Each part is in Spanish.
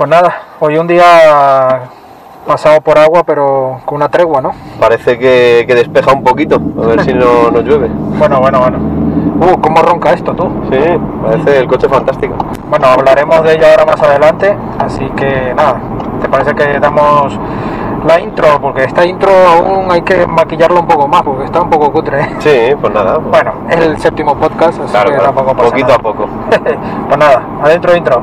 Pues nada, hoy un día pasado por agua, pero con una tregua, ¿no? Parece que, que despeja un poquito, a ver si no nos llueve. Bueno, bueno, bueno. Uh, ¿cómo ronca esto tú? Sí, parece el coche fantástico. Bueno, hablaremos de ello ahora más adelante, así que nada, ¿te parece que damos la intro? Porque esta intro aún hay que maquillarlo un poco más, porque está un poco cutre. ¿eh? Sí, pues nada. pues- Bueno, es el séptimo podcast, así claro, que claro, tampoco pasa poquito nada. a poco. pues nada, adentro intro.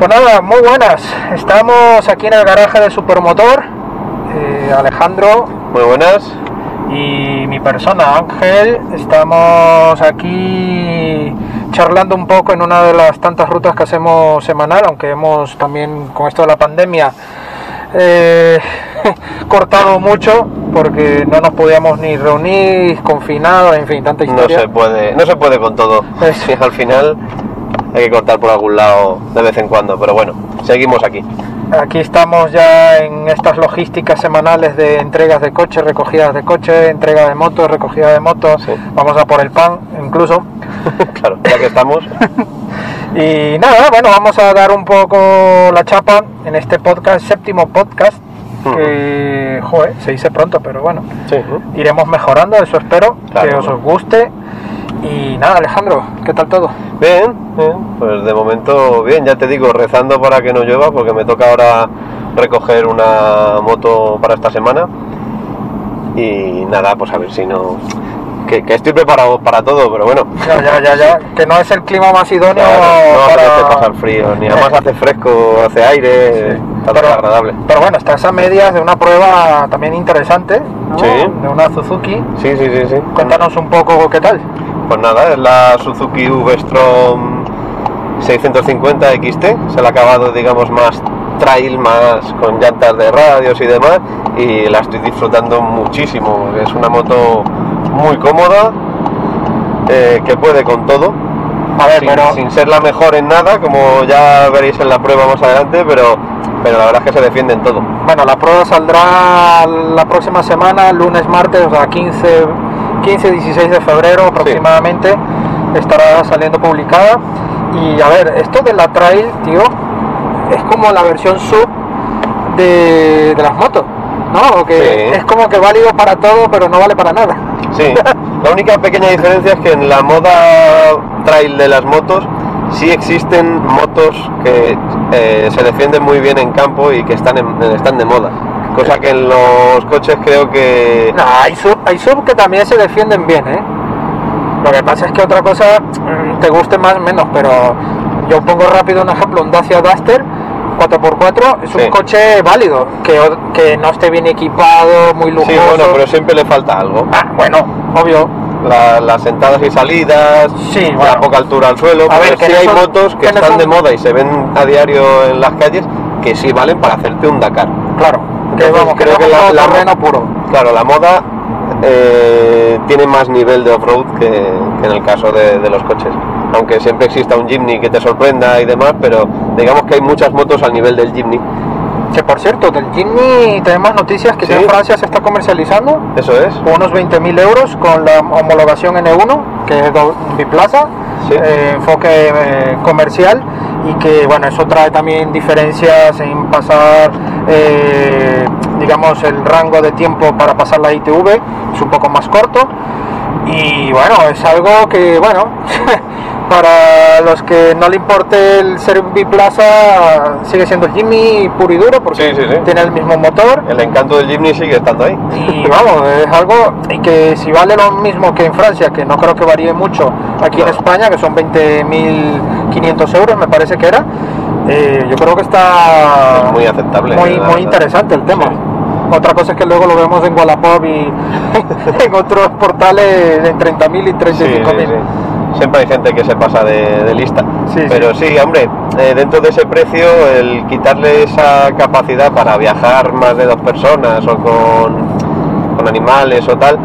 Pues nada, muy buenas. Estamos aquí en el garaje de Supermotor. Eh, Alejandro Muy buenas. y mi persona Ángel estamos aquí charlando un poco en una de las tantas rutas que hacemos semanal, aunque hemos también con esto de la pandemia eh, cortado mucho porque no nos podíamos ni reunir, confinados, en fin, tanta No historia. se puede, no se puede con todo. Es- al final hay que cortar por algún lado de vez en cuando, pero bueno, seguimos aquí. Aquí estamos ya en estas logísticas semanales de entregas de coches, recogidas de coches, entrega de motos, recogida de motos. Sí. Vamos a por el pan incluso. claro, ya que estamos, Y nada, bueno, vamos a dar un poco la chapa en este podcast, séptimo podcast, que, joder, se dice pronto, pero bueno, sí, iremos mejorando, eso espero, Claro. que os, os guste. Y nada, Alejandro, ¿qué tal todo? Bien, bien, pues de momento bien, ya te digo, rezando para que no llueva, porque me toca ahora recoger una moto para esta semana. Y nada, pues a ver si no. Que, que estoy preparado para todo, pero bueno. Ya, ya, ya, ya, que no es el clima más idóneo Claro, no para... apetece pasar frío, ni además hace fresco, hace aire, está todo Pero- agradable. Pero bueno, estás a medias de una prueba también interesante, ¿no? Sí. de una Suzuki. Sí, sí, sí, sí. Cuéntanos un poco qué tal. Pues nada, es la Suzuki V-Strom 650 XT, es el acabado, digamos, más trail, más con llantas de radios y demás, y la estoy disfrutando muchísimo. Es una moto muy cómoda, eh, que puede con todo, A ver, sin, pero... sin ser la mejor en nada, como ya veréis en la prueba más adelante, pero, pero la verdad es que se defiende en todo. Bueno, la prueba saldrá la próxima semana, lunes, martes, o sea, 15, 15 16 de febrero aproximadamente, estará saliendo publicada. Y a ver, esto de la trail, tío, es como la versión sub de, de las motos, ¿no? O que Sí. es como que válido para todo, pero no vale para nada. Sí, la única pequeña diferencia es que en la moda trail de las motos sí existen motos que eh, se defienden muy bien en campo y que están, en- están de moda. Cosa que en los coches creo que... No, hay sub, hay sub que también se defienden bien, ¿eh? Lo que pasa es que otra cosa mm, te guste más o menos, pero yo pongo rápido un ejemplo, un Dacia Duster 4x4 es un coche válido, que, que no esté bien equipado, muy lujoso. Sí, bueno, pero siempre le falta algo. Ah, bueno, obvio. La- las entradas y salidas, Sí, la bueno. poca altura al suelo. A ver, que sí no hay son- motos que que no están son- de moda y se ven a diario en las calles que sí valen para hacerte un Dakar. Claro, que Entonces, vamos, creo que, la- la- terreno puro. Claro, la moda eh, tiene más nivel de off-road que, que en el caso de, de los coches. Aunque siempre exista un Jimny que te sorprenda y demás, pero digamos que hay muchas motos al nivel del Jimny. Que por cierto, del Jimny tenemos noticias que Sí. en Francia se está comercializando Eso es. unos 20.000 euros con la homologación N1, que es biplaza, Sí. eh, enfoque eh, comercial y que bueno, eso trae también diferencias en pasar, eh, digamos, el rango de tiempo para pasar la ITV, es un poco más corto y bueno, es algo que bueno, para los que no le importe el ser biplaza, sigue siendo el Jimny puro y duro porque Sí, sí, sí. tiene el mismo motor. El encanto del Jimny sigue estando ahí. Y vamos, es algo que si vale lo mismo que en Francia, que no creo que varíe mucho aquí en. España, que son 20.500 euros, me parece que era, eh, yo creo que está Es muy aceptable, muy, muy interesante el tema. Otra cosa es que luego lo vemos en Wallapop y en otros portales en 30.000 y Sí, 35.000. Siempre hay gente que se pasa de, de lista. Sí, Pero sí, hombre, eh, dentro de ese precio, el quitarle esa capacidad para viajar más de dos personas o con, con animales o tal,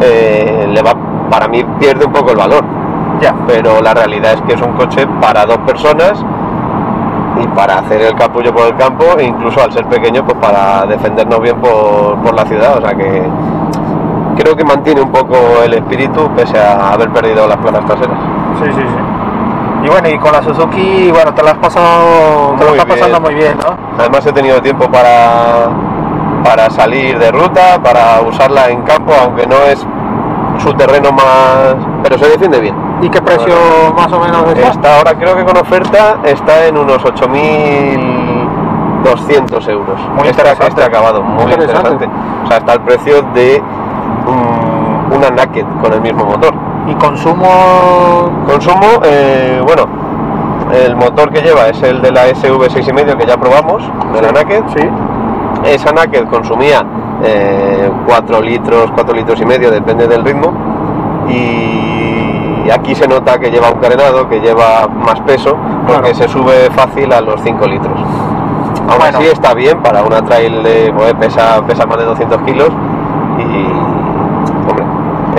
eh, le va, para mí pierde un poco el valor. Ya. Pero la realidad es que es un coche para dos personas y para hacer el capullo por el campo e incluso al ser pequeño pues para defendernos bien por, por la ciudad. O sea que creo que mantiene un poco el espíritu pese a haber perdido las planas traseras. Sí, sí, sí. Y bueno, y con la Suzuki, bueno, te la has pasado, te Muy estás pasando bien. muy bien, ¿no? Además he tenido tiempo para, para salir de ruta, para usarla en campo, aunque no es su terreno más... pero se defiende bien. ¿Y qué precio más o menos está? Está ahora creo que con oferta está en unos 8.200 euros. Muy Este- interesante. Este acabado, muy Muy interesante. interesante. O sea, está el precio de una Naked con el mismo motor. ¿Y consumo? Consumo, eh, bueno, el motor que lleva es el de la SV6,5 que ya probamos, de la Naked. Sí. Esa Naked consumía eh, 4 litros, 4 litros y medio, depende del ritmo. Y aquí se nota que lleva un carenado, que lleva más peso, porque Claro. se sube fácil a los 5 litros. Aún Bueno. así está bien para una trail de, pesa, pesa más de 200 kilos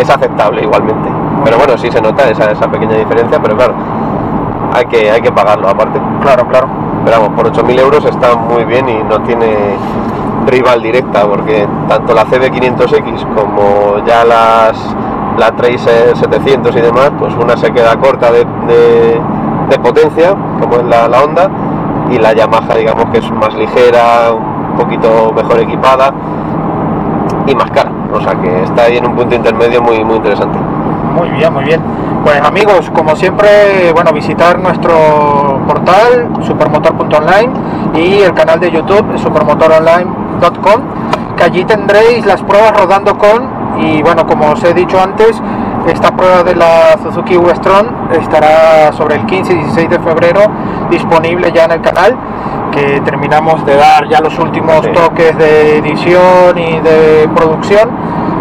es aceptable igualmente. Pero bueno, sí se nota esa, esa pequeña diferencia, pero claro, hay que, hay que pagarlo aparte. Claro, claro. Pero vamos, por 8.000 euros está muy bien y no tiene rival directa, porque tanto la CB500X como ya las la Tracer 700 y demás, pues una se queda corta de, de- de potencia, como es la, la Honda, y la Yamaha, digamos que es más ligera, un poquito mejor equipada y más cara. O sea que está ahí en un punto intermedio muy, muy interesante. Muy bien, muy bien. Pues amigos, como siempre, bueno, visitar nuestro portal supermotor.online y el canal de YouTube supermotoronline.com, que allí tendréis las pruebas rodando con y bueno, como os he dicho antes, esta prueba de la Suzuki V-Strom estará sobre el 15 y 16 de febrero disponible ya en el canal, que terminamos de dar ya los últimos Sí. toques de edición y de producción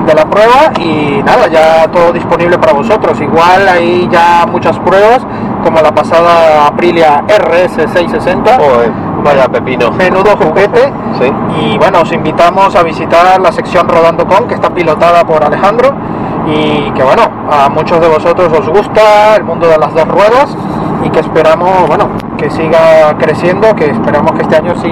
de la prueba y nada, ya todo disponible para vosotros. Igual hay ya muchas pruebas, como la pasada Aprilia RS660, Joder, vaya pepino. menudo juguete. Sí. Y bueno, os invitamos a visitar la sección Rodando Con, que está pilotada por Alejandro. Y que bueno, a muchos de vosotros os gusta el mundo de las dos ruedas y que esperamos, bueno, que siga creciendo, que esperamos que este año sí,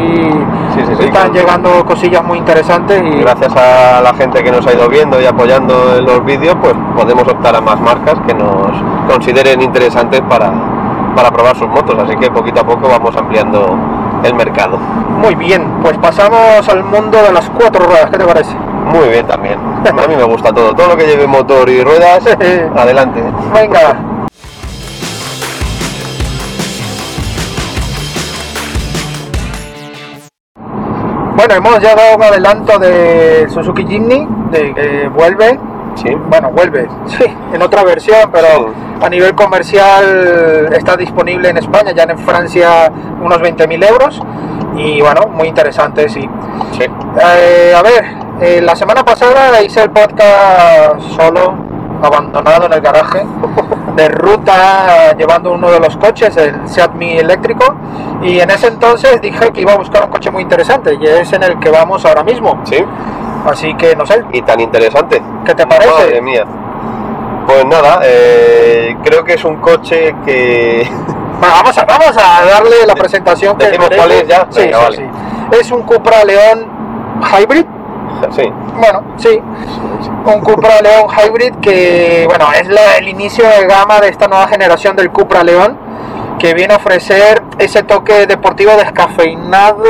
Sí, sí, sí, están llegando cosillas muy interesantes y gracias a la gente que nos ha ido viendo y apoyando en los vídeos, pues podemos optar a más marcas que nos consideren interesantes para, para probar sus motos. Así que poquito a poco vamos ampliando el mercado. muy bien, pues pasamos al mundo de las cuatro ruedas, ¿qué te parece? Muy bien también. A mí me gusta todo. Todo lo que lleve motor y ruedas, adelante. Venga. Bueno, hemos ya dado un adelanto de Suzuki Jimny, de que vuelve, Sí. bueno, vuelve, sí, en otra versión, pero Sí. a nivel comercial está disponible en España, ya en Francia unos 20.000 euros, y bueno, muy interesante, sí. Sí. Eh, a ver, eh, la semana pasada hice el podcast solo, abandonado en el garaje, de ruta llevando uno de los coches, el Seat Mi eléctrico, y en ese entonces dije que iba a buscar un coche muy interesante, y es en el que vamos ahora mismo. Sí. Así que no sé, Y tan interesante. ¿qué te parece? Madre mía. Pues nada, eh, creo que es un coche que vamos, a, vamos a darle la presentación que ¿Decimos merece. cuál es ya? Sí, Venga, sí, vale. sí. Es un Cupra León Hybrid. Sí, Bueno, sí, un Cupra León Hybrid que, bueno, es la- el inicio de gama de esta nueva generación del Cupra León que viene a ofrecer ese toque deportivo descafeinado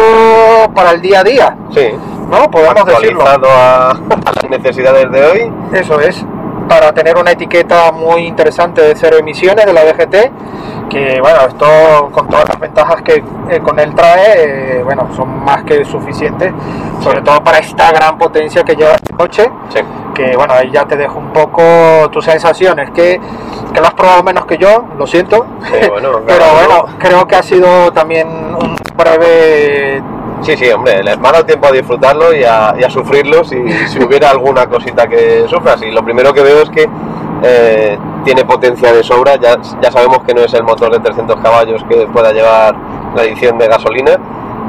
para el día a día, sí. ¿no? Podemos decirlo. A, a las necesidades de hoy. Eso es, para tener una etiqueta muy interesante de cero emisiones de la DGT, que bueno, esto con todas las ventajas que eh, con él trae, eh, bueno, son más que suficientes, sobre todo para esta gran potencia que lleva este coche, Sí. que bueno, ahí ya te dejo un poco tus sensaciones, que, que lo has probado menos que yo, lo siento, Sí, bueno, pero claro, bueno, ¿no? creo que ha sido también un breve... Sí, sí, hombre, les ha dado tiempo a disfrutarlo y a, y a sufrirlo si, si hubiera alguna cosita que sufras. Y lo primero que veo es que eh, tiene potencia de sobra. Ya, ya sabemos que no es el motor de 300 caballos que pueda llevar la edición de gasolina,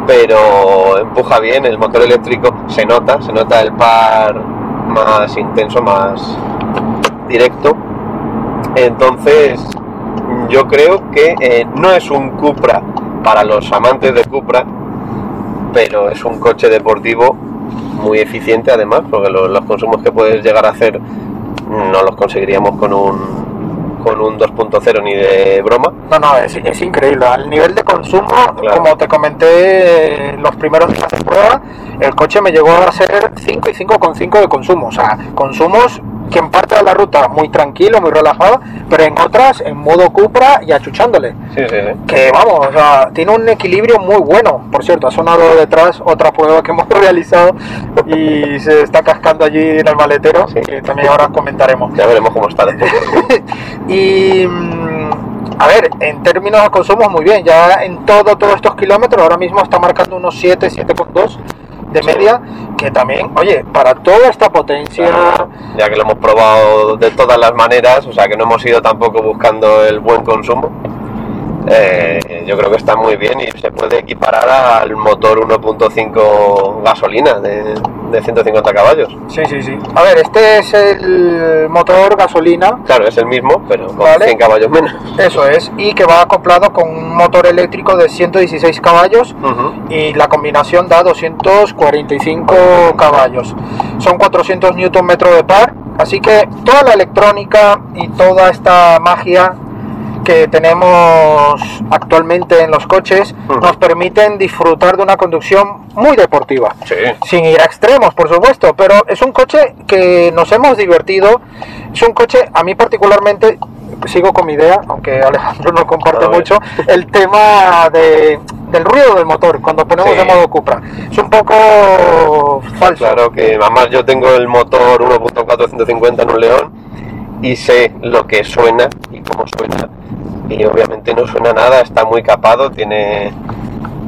pero empuja bien. El motor eléctrico se nota, se nota el par más intenso, más directo. Entonces, yo creo que eh, no es un Cupra para los amantes de Cupra, pero es un coche deportivo muy eficiente además, porque lo- los, consumos que puedes llegar a hacer no los conseguiríamos con un con un 2.0 ni de broma. No, no, es, es increíble. Al nivel de consumo, Claro. como te comenté en los primeros días de prueba, el coche me llegó a ser 5 y 5,5 de consumo. O sea, consumos que en parte de la ruta muy tranquilo, muy relajado, pero en otras en modo Cupra y achuchándole. Sí, sí, sí. Que vamos, o sea, tiene un equilibrio muy bueno. Por cierto, ha sonado detrás otra prueba que hemos realizado y se está cascando allí en el maletero, Sí. que también ahora comentaremos. Ya veremos cómo está después. Y mm, a ver, en términos de consumo muy bien, ya en todo, todos estos kilómetros ahora mismo está marcando unos 7, 7,2 de media, que también, oye, para toda esta potencia, ya que lo hemos probado de todas las maneras, o sea que no hemos ido tampoco buscando el buen consumo. eh, yo creo que está muy bien y se puede equiparar al motor 1.5 gasolina de, de 150 caballos. sí, sí, sí. A ver, este es el motor gasolina, Claro, es el mismo, pero con Vale. 100 caballos menos. eso es, y que va acoplado con un motor eléctrico de 116 caballos y la combinación da 245 caballos. Son 400 Nm de par, así que toda la electrónica y toda esta magia que tenemos actualmente en los coches Ujú. nos permiten disfrutar de una conducción muy deportiva. Sí. Sin ir a extremos, por supuesto, pero es un coche que nos hemos divertido. Es un coche, a mí particularmente, sigo con mi idea, aunque Alejandro no comparte mucho, el tema de, del ruido del motor cuando ponemos Sí. de modo Cupra. Es un poco falso. Claro que además yo tengo el motor 1.4 150 en un León y sé lo que suena y cómo suena. Y obviamente no suena nada, está muy capado, tiene,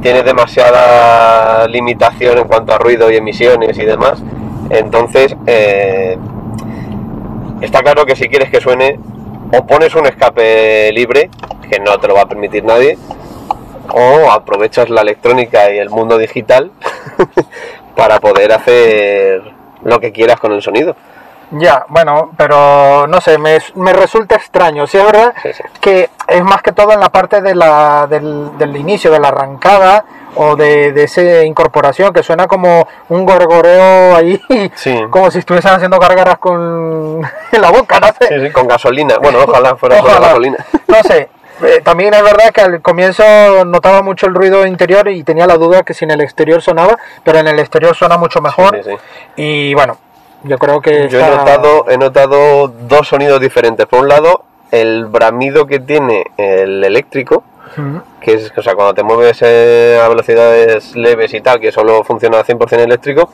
tiene demasiada limitación en cuanto a ruido y emisiones y demás. Entonces, eh, está claro que si quieres que suene, o pones un escape libre, que no te lo va a permitir nadie, o aprovechas la electrónica y el mundo digital para poder hacer lo que quieras con el sonido. Ya, bueno, pero no sé, me, me resulta extraño. Sí, es verdad Sí, sí. que es más que todo en la parte de la, del, del inicio, de la arrancada o de, de esa incorporación que suena como un gorgoreo ahí, Sí. como si estuviesen haciendo gárgaras con en la boca, no sé. Sí, sí, con gasolina. Bueno, ojalá fuera Ojalá. gasolina. No sé. eh, también es verdad que al comienzo notaba mucho el ruido interior y tenía la duda que si en el exterior sonaba, pero en el exterior suena mucho mejor. Sí, sí. Y bueno, yo creo que Yo he notado, he notado dos sonidos diferentes. Por un lado, el bramido que tiene el eléctrico, que es, o sea, cuando te mueves eh, a velocidades leves y tal, que solo funciona 100% eléctrico,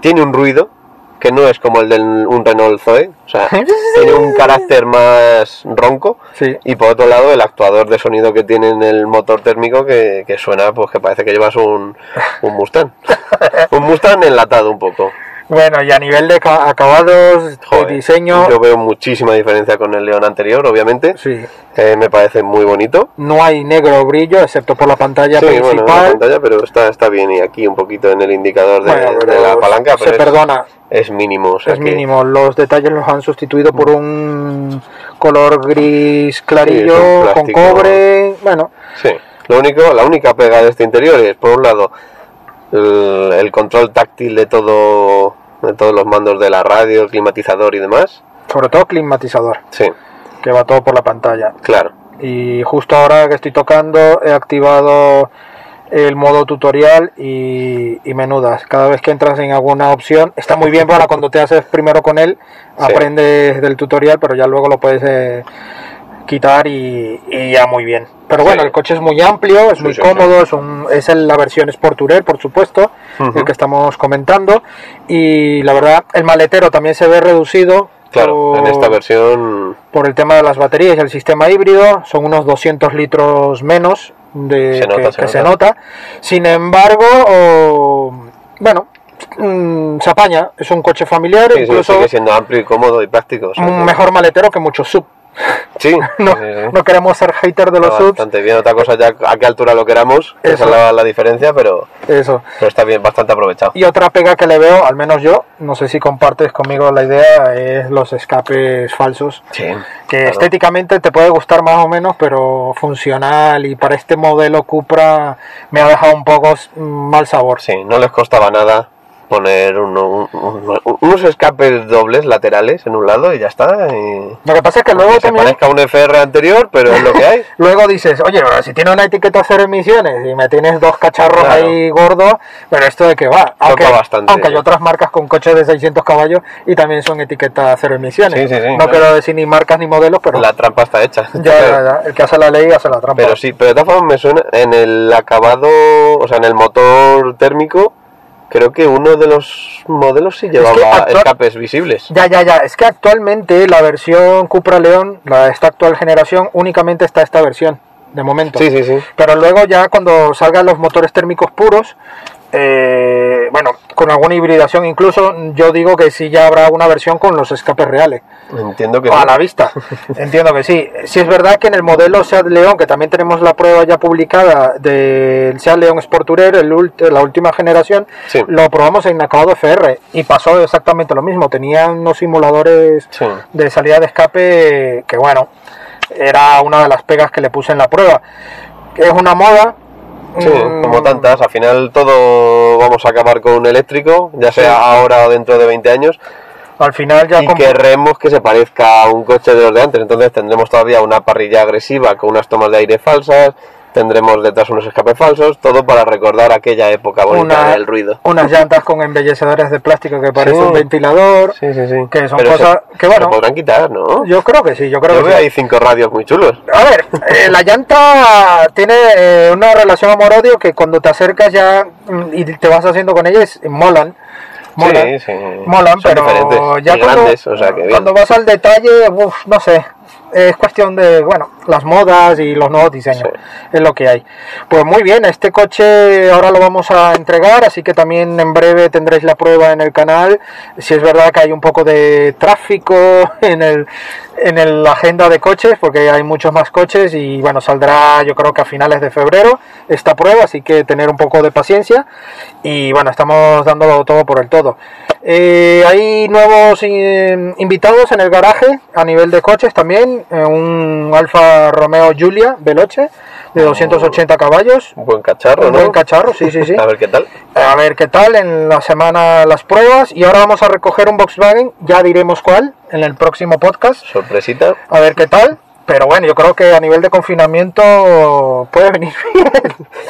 tiene un ruido que no es como el de un Renault Zoe, o sea, tiene un carácter más ronco. Sí. Y por otro lado, el actuador de sonido que tiene en el motor térmico que, que suena, pues que parece que llevas un, un Mustang. un Mustang enlatado un poco. Bueno, y a nivel de ca- acabados, Joder, de diseño, Yo veo muchísima diferencia con el León anterior, obviamente. sí, Eh, me parece muy bonito. no hay negro brillo, excepto por la pantalla Sí, bueno, en la principal. pantalla, pero está, está bien. Y aquí un poquito en el indicador de, Bueno, la palanca, se es, perdona, es mínimo. o sea es que- mínimo. Los detalles los han sustituido por un color gris clarillo Sí, con cobre. Bueno, Sí, lo único, la única pega de este interior es, por un lado, el, el control táctil de todo, de todos los mandos de la radio, el climatizador y demás. sobre todo climatizador, Sí, que va todo por la pantalla. claro. Y justo ahora que estoy tocando, he activado el modo tutorial y, y menudas. Cada vez que entras en alguna opción, está muy bien para cuando te haces primero con él, Sí. aprendes del tutorial, pero ya luego lo puedes eh, quitar y, y ya muy bien. Pero bueno, Sí. el coche es muy amplio, es Sí, muy sí, cómodo, es, un- es la versión Sport Tourer, por supuesto, el que estamos comentando. Y la verdad, el maletero también se ve reducido. Claro, en esta versión por el tema de las baterías y el sistema híbrido, son unos 200 litros menos de Se nota, que, se que se nota. Sin embargo, o- bueno, mm, se apaña, es un coche familiar, sí, incluso sigue siendo amplio y cómodo y práctico. o sea un mejor maletero que muchos sub. Sí, No, no queremos ser hater de los subs. bastante bien. Otra cosa ya a qué altura lo queramos, esa es la, la diferencia, pero, Eso. pero está bien, bastante aprovechado. Y otra pega que le veo, al menos yo, no sé si compartes conmigo la idea, es los escapes falsos. Sí. Que claro. estéticamente te puede gustar más o menos, pero funcional y para este modelo Cupra me ha dejado un poco mm, mal sabor. Sí, no les costaba nada poner uno- un- un- unos escapes dobles laterales en un lado y ya está. Y... Lo que pasa es que luego que se también... parezca a un FR anterior, pero es lo que hay. Luego dices, oye, pero si tiene una etiqueta cero emisiones y me tienes dos cacharros Claro. ahí gordos, pero esto de qué va. Aunque, bastante. aunque hay otras marcas con coches de 600 caballos y también son etiqueta cero emisiones. Sí, sí, sí, no claro. quiero decir ni marcas ni modelos, pero La trampa está hecha. ya, ya, ya, el que hace la ley hace la trampa. Pero sí, pero de todas formas me suena en el acabado, o sea, en el motor térmico, creo que uno de los modelos sí llevaba actual- escapes visibles. Ya, ya, ya. Es que actualmente la versión Cupra León, la esta actual generación, únicamente está esta versión, de momento. Sí, sí, sí. Pero luego ya cuando salgan los motores térmicos puros, eh, bueno, con alguna hibridación incluso, yo digo que sí ya habrá una versión con los escapes reales. Entiendo que a la vista. Entiendo que sí. Sí es verdad que en el modelo Seat León, que también tenemos la prueba ya publicada del Seat León Sport Tourer, el la última generación, Sí. lo probamos en acabado FR y pasó exactamente lo mismo. Tenía unos simuladores Sí. de salida de escape que bueno, era una de las pegas que le puse en la prueba. Es una moda. Sí, mm, como tantas, al final todo vamos a acabar con un eléctrico, ya sea Sí. ahora o dentro de 20 años, Al final ya y querremos que se parezca a un coche de los de antes, entonces tendremos todavía una parrilla agresiva con unas tomas de aire falsas, tendremos detrás unos escapes falsos, todo para recordar aquella época bonita Una- del ruido. unas llantas con embellecedores de plástico que parece Sí. un ventilador. Sí, sí, sí. Que son Pero cosas se, que, bueno, se podrán quitar, ¿no? Yo creo que sí, yo creo Yo que veo sí. ahí cinco radios muy chulos. A ver, eh, la llanta tiene eh, una relación amor-odio que cuando te acercas ya mm, y te vas haciendo con ellas, molan. Molan, Sí, sí. molan Son pero ya cuando, grandes, o sea que bien. cuando vas al detalle, uf, no sé, es cuestión de, bueno, las modas y los nuevos diseños, Sí. es lo que hay. Pues muy bien, este coche ahora lo vamos a entregar, así que también en breve tendréis la prueba en el canal. Si es verdad que hay un poco de tráfico en el en el- la agenda de coches, porque hay muchos más coches y bueno, saldrá yo creo que a finales de febrero esta prueba, así que tener un poco de paciencia y bueno, estamos dándolo todo por el todo. Eh, hay nuevos eh, invitados en el garaje a nivel de coches también, eh, un Alfa Romeo Giulia Veloce de 280 caballos, Un buen cacharro, un ¿no? buen cacharro, sí, sí, sí. A ver qué tal. A ver qué tal en la semana las pruebas y ahora vamos a recoger un Volkswagen, ya diremos cuál en el próximo podcast, Sorpresita. a ver qué tal. Pero bueno, yo creo que a nivel de confinamiento puede venir bien.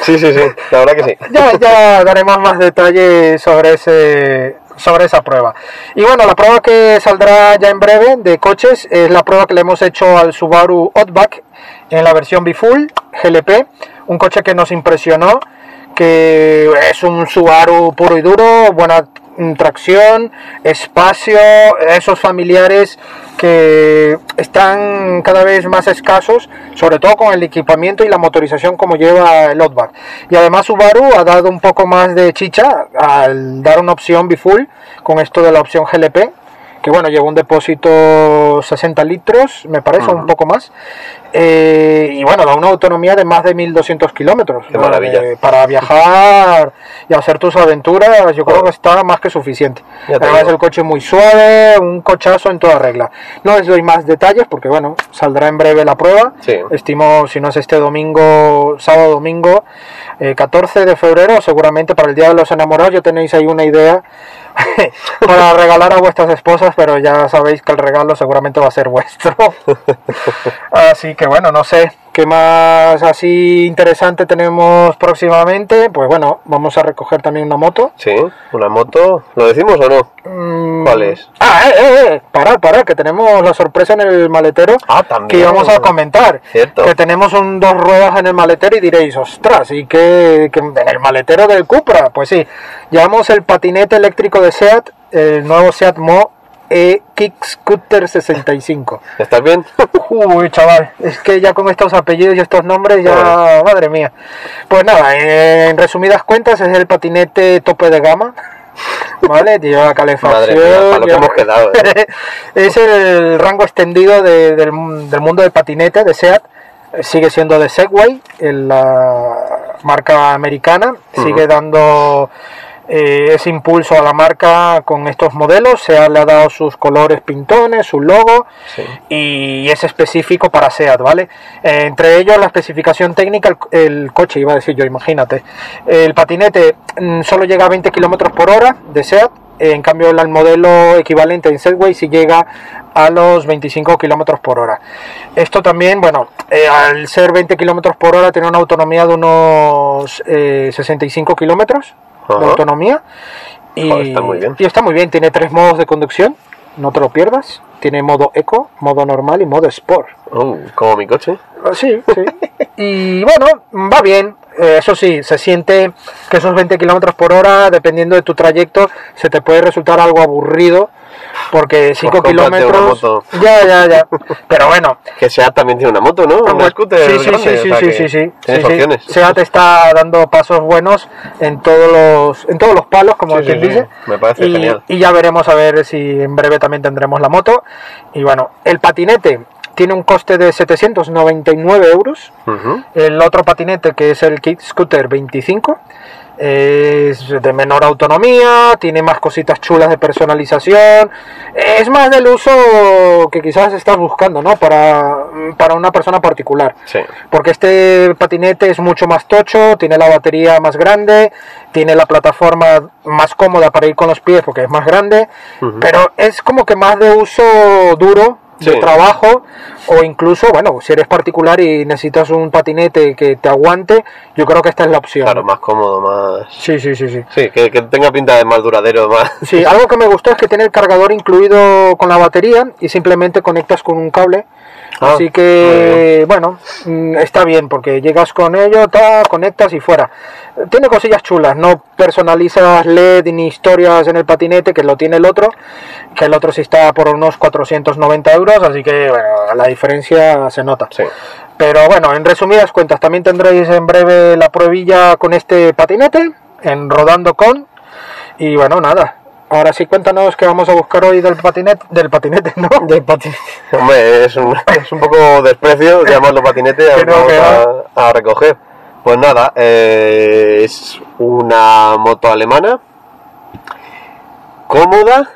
Sí, sí, sí. La verdad que sí. ya, ya daremos más detalles sobre ese sobre esa prueba. Y bueno, la prueba que saldrá ya en breve de coches es la prueba que le hemos hecho al Subaru Outback en la versión B-Full GLP, un coche que nos impresionó, que es un Subaru puro y duro, buena tracción, espacio, esos familiares que están cada vez más escasos, sobre todo con el equipamiento y la motorización como lleva el Outback. Y además Subaru ha dado un poco más de chicha al dar una opción bifull con esto de la opción GLP, que bueno, lleva un depósito 60 litros, me parece, un poco más. Eh, y bueno, da una autonomía de más de 1200 kilómetros. Maravilla. Eh, para viajar y hacer tus aventuras, yo creo que está más que suficiente. Además, el coche muy suave, un cochazo en toda regla. No les doy más detalles porque, bueno, saldrá en breve la prueba. Sí. Estimo, si no es este domingo, sábado, domingo, eh, 14 de febrero, seguramente para el Día de los Enamorados ya tenéis ahí una idea para regalar a vuestras esposas, pero ya sabéis que el regalo seguramente va a ser vuestro. así que bueno, no sé qué más así interesante tenemos próximamente. Pues bueno, vamos a recoger también una moto. Sí, una moto. ¿Lo decimos o no? Mm, ¿Cuál es? Ah, eh, eh, eh, parad, parad, que tenemos la sorpresa en el maletero Ah, también. que íbamos a comentar. Cierto. Que tenemos un, dos ruedas en el maletero y diréis, ostras, ¿y qué, qué- en el maletero del Cupra? Pues sí, llevamos el patinete eléctrico de SEAT, el nuevo SEAT Mo E Kick Scooter 65. ¿Estás bien? Uy, chaval, es que ya con estos apellidos y estos nombres ya, madre mía. Pues nada, en resumidas cuentas es el patinete tope de gama ¿vale? Lleva calefacción. Madre mía, para lo que lleva- hemos quedado, ¿eh? es el rango extendido de- del, del mundo del patinete de SEAT. Sigue siendo de Segway, en la marca americana. Sigue dando eh, ese impulso a la marca con estos modelos. SEAT le ha dado sus colores pintones, su logo Sí. y es específico para SEAT, ¿vale? Eh, entre ellos la especificación técnica, el, el coche, iba a decir yo, imagínate. El patinete mm, solo llega a 20 km por hora de SEAT, eh, en cambio el, el modelo equivalente en Segway sí llega a los 25 km por hora. Esto también, bueno, eh, al ser 20 km por hora tiene una autonomía de unos eh, 65 kilómetros de Ajá. autonomía. Y, Joder, está muy bien. y está muy bien, tiene tres modos de conducción, no te lo pierdas. Tiene modo eco, modo normal y modo sport. Oh, como mi coche. Ah, Sí, sí. y bueno, va bien. Eh, Eso sí, se siente que esos 20 kilómetros por hora, dependiendo de tu trayecto, se te puede resultar algo aburrido. Porque 5 cómprate una kilómetros. Ya, ya, ya. Pero bueno, Que SEAT también tiene una moto, ¿no? Una scooter Sí, sí, grande, sí, o sí, sea sí, sí, sí, sí. SEAT está dando pasos buenos en todos los, en todos los palos, como Sí, quien sí. dice. Me parece y, genial. y ya veremos a ver si en breve también tendremos la moto. Y bueno, el patinete tiene un coste de 799 euros. Ujú. El otro patinete, que es el Kick Scooter 25, es de menor autonomía, tiene más cositas chulas de personalización, es más del uso que quizás estás buscando, ¿no? Para, para una persona particular. Sí. Porque este patinete es mucho más tocho, tiene la batería más grande, tiene la plataforma más cómoda para ir con los pies porque es más grande, pero es como que más de uso duro, de trabajo, o incluso, bueno, si eres particular y necesitas un patinete que te aguante, yo creo que esta es la opción. Claro, más cómodo, más... Sí, sí, sí, sí. Sí, que, que tenga pinta de más duradero, más... Sí, algo que me gustó es que tiene el cargador incluido con la batería y simplemente conectas con un cable. Ah, Así que, bueno, mm, está bien porque llegas con ello, ta, conectas y fuera. Tiene cosillas chulas, no personalizas LED ni historias en el patinete, que lo tiene el otro, que el otro sí está por unos 490 euros, así que, bueno, la diferencia se nota. Sí. Pero bueno, en resumidas cuentas, también tendréis en breve la pruebilla con este patinete, en Rodando con. Y bueno, nada. Ahora sí, cuéntanos qué vamos a buscar hoy del patinete. Del patinete, ¿no? Del patinete. Hombre, es un, es un poco desprecio llamarlo patinete no, vamos a, a recoger. Pues nada, eh, es una moto alemana, cómoda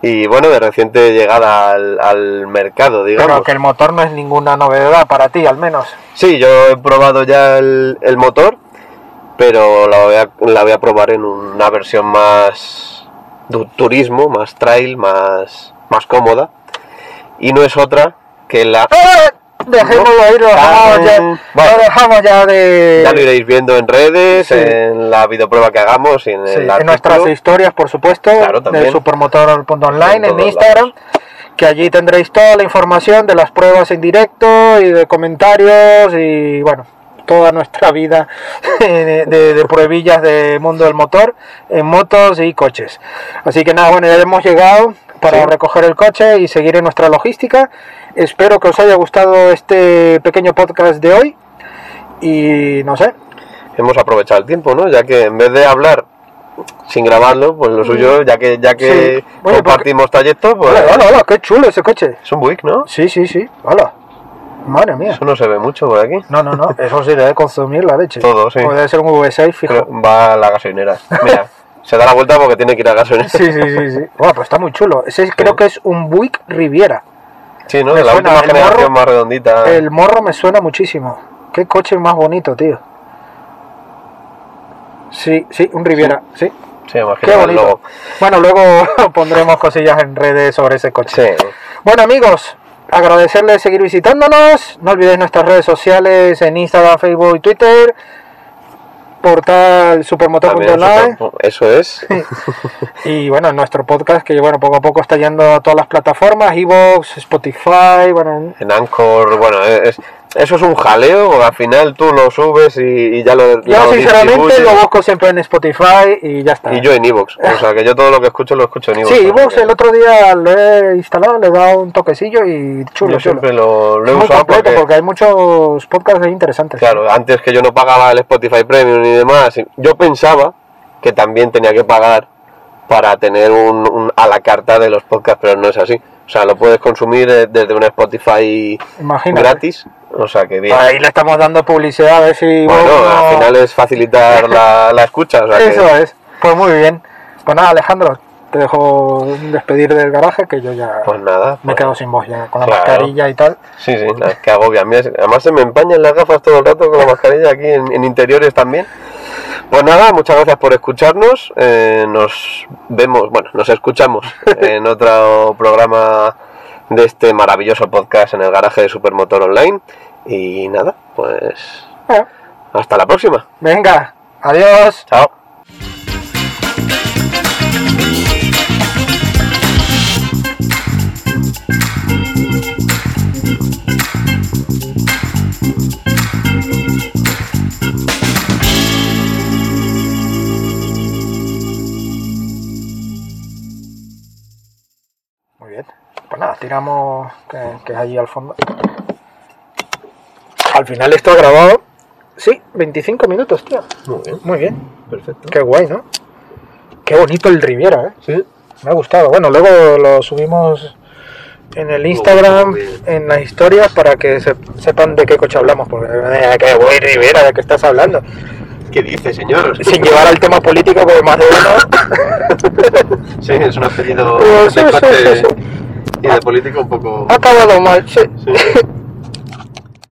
y bueno, de reciente llegada al, al mercado, digamos. Pero que el motor no es ninguna novedad para ti, al menos. Sí, yo he probado ya el, el motor, pero la voy, a, la voy a probar en una versión más de turismo, más trail, más, más cómoda. Y no es otra que la... ¡Ah! Dejémoslo ahí, lo dejamos ya, Bueno. lo dejamos ya de... Ya lo iréis viendo en redes, Sí. en la videoprueba que hagamos y en Sí, el en nuestras historias, por supuesto, Claro, también. de supermotor.online En en Instagram, lados. que allí tendréis toda la información de las pruebas en directo y de comentarios y bueno, toda nuestra vida de, de, de pruebillas del mundo del motor en motos y coches. Así que nada, bueno, ya hemos llegado para Sí. recoger el coche y seguir en nuestra logística. Espero que os haya gustado este pequeño podcast de hoy y no sé, Hemos aprovechado el tiempo, ¿no? Ya que en vez de hablar sin grabarlo, pues lo suyo, ya que ya que. Sí. Bueno, compartimos trayectos, pues hola, hola, hola, qué chulo ese coche. es un Buick, ¿no? Sí, sí, sí. Hola. Madre mía. Eso no se ve mucho por aquí. No, no, no. Eso sí debe consumir la leche. Todo, sí. Puede ser un V6 fijo. Pero va a la gasolinera. Mira, se da la vuelta porque tiene que ir a gasolinera. Sí, sí, sí, sí. Bueno, pues está muy chulo. Ese creo que es un Buick Riviera. Sí, ¿no? Me De la suena, última el generación morro- más redondita. El morro me suena muchísimo. Qué coche más bonito, tío. Sí, sí, un Riviera. Sí. Sí, imagino Qué bonito. Bueno, luego pondremos cosillas en redes sobre ese coche. Sí. Bueno amigos, agradecerles seguir visitándonos. No olvidéis nuestras redes sociales en Instagram, Facebook y Twitter. Portal supermotor.online. eso, es. Y bueno, en nuestro podcast que bueno, poco a poco está yendo a todas las plataformas, Evox, Spotify, bueno, En Anchor, bueno, es, eso es un jaleo. Al final tú lo subes y, y ya lo. yo lo sinceramente lo busco siempre en Spotify y ya está. Y yo en Evox. O sea que yo todo lo que escucho lo escucho en Evox. Sí, Evox el otro día lo he instalado, le he dado un toquecillo y chulo, Yo chulo. siempre lo, lo Es he muy usado completo porque, porque... hay muchos podcasts interesantes. claro, antes que yo no pagaba el Spotify Premium y demás, yo pensaba que también tenía que pagar para tener un, un a la carta de los podcasts, pero no es así. O sea, lo puedes consumir eh, desde un Spotify Imagínate. gratis. O sea, que bien. Ahí le estamos dando publicidad a ver si. Bueno, uno- al final es facilitar la, la escucha. O sea, que- Eso es. Pues muy bien. Pues nada, Alejandro, te dejo despedir del garaje que yo ya Pues nada. me pues- quedo sin voz ya con la Claro. mascarilla y tal. Sí, sí, nada, que agobia. Además se me empañan las gafas todo el rato con la mascarilla aquí en, en interiores también. Pues nada, muchas gracias por escucharnos. eh, nos vemos, bueno, nos escuchamos en otro programa de este maravilloso podcast en el garaje de Supermotor Online. Y nada, pues Eh, hasta la próxima. Venga, adiós. Chao. Tiramos que, que es allí al fondo. Al final esto ha grabado. Sí, 25 minutos, tío. Muy bien, Muy bien. perfecto. Qué guay, ¿no? Qué bonito el Riviera, ¿eh? Sí, Me ha gustado. Bueno, luego lo subimos en el Instagram, en las historias, para que se- sepan de qué coche hablamos. Porque, eh, qué guay Rivera, ¿de qué estás hablando? ¿qué dice, señor? Sin llevar al tema político, porque más de uno Sí, es un apellido de. y de político un poco... ha acabado mal. Sí. Sí.